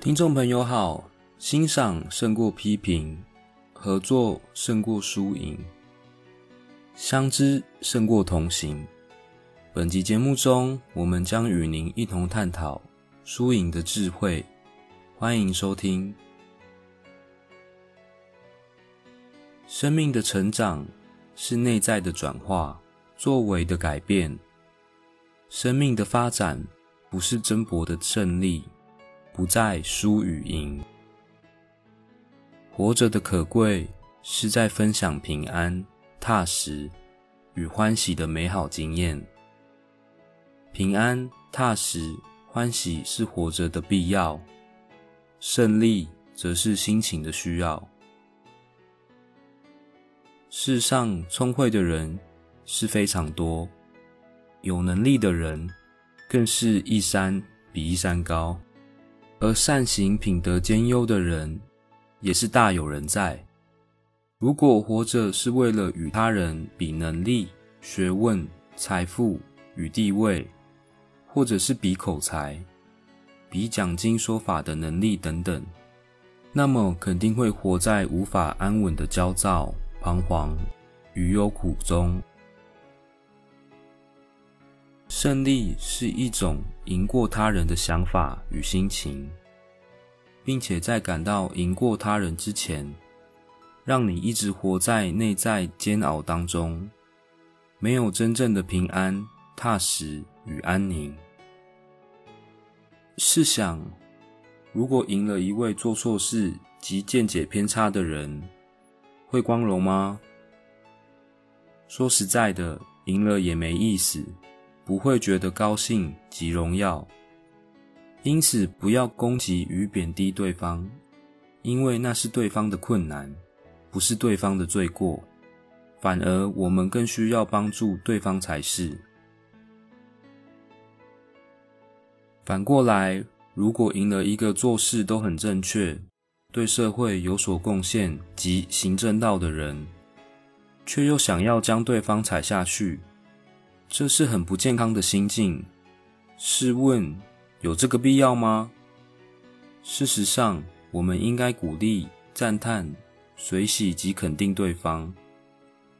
听众朋友好，欣赏胜过批评，合作胜过输赢，相知胜过同行。本集节目中，我们将与您一同探讨输赢的智慧。欢迎收听。生命的成长是内在的转化，作为的改变。生命的发展不是争夺的胜利。不在输与赢，活着的可贵是在分享平安、踏实与欢喜的美好经验。平安、踏实、欢喜是活着的必要，胜利则是心情的需要。世上聪慧的人是非常多，有能力的人更是一山比一山高。而善行品德兼优的人，也是大有人在。如果活着是为了与他人比能力、学问、财富与地位，或者是比口才、比讲经说法的能力等等，那么肯定会活在无法安稳的焦躁、彷徨与忧苦中。胜利是一种赢过他人的想法与心情，并且在感到赢过他人之前，让你一直活在内在煎熬当中，没有真正的平安、踏实与安宁。试想，如果赢了一位做错事及见解偏差的人，会光荣吗？说实在的，赢了也没意思。不会觉得高兴及荣耀，因此不要攻击与贬低对方，因为那是对方的困难，不是对方的罪过。反而我们更需要帮助对方才是。反过来，如果赢了一个做事都很正确、对社会有所贡献及行正道的人，却又想要将对方踩下去。这是很不健康的心境。试问，有这个必要吗？事实上，我们应该鼓励、赞叹、随喜及肯定对方，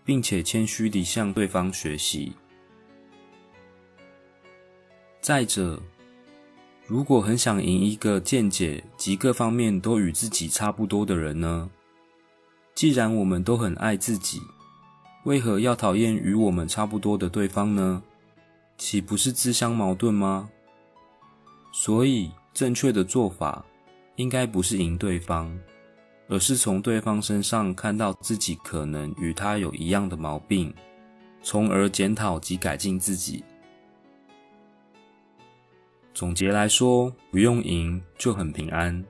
并且谦虚地向对方学习。再者，如果很想赢一个见解及各方面都与自己差不多的人呢？既然我们都很爱自己。为何要讨厌与我们差不多的对方呢？岂不是自相矛盾吗？所以，正确的做法应该不是赢对方，而是从对方身上看到自己可能与他有一样的毛病，从而检讨及改进自己。总结来说，不用赢就很平安，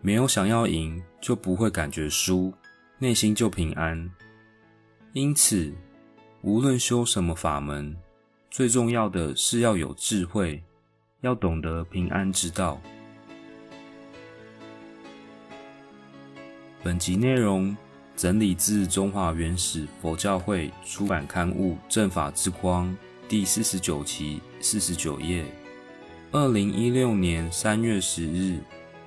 没有想要赢就不会感觉输，内心就平安。因此，无论修什么法门，最重要的是要有智慧，要懂得平安之道。本集内容整理自中华原始佛教会出版刊物《正法之光》第四十九期四十九页，二零一六年三月十日，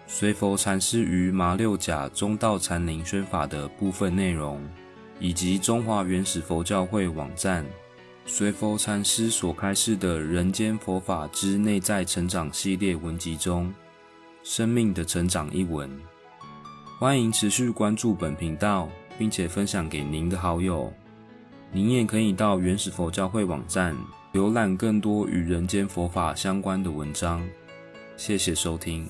随佛禅师于马六甲中道禅林宣法的部分内容。以及中华原始佛教会网站随佛禅师所开示的《人间佛法之内在成长》系列文集中，生命的成长一文。欢迎持续关注本频道，并且分享给您的好友。您也可以到原始佛教会网站浏览更多与人间佛法相关的文章。谢谢收听。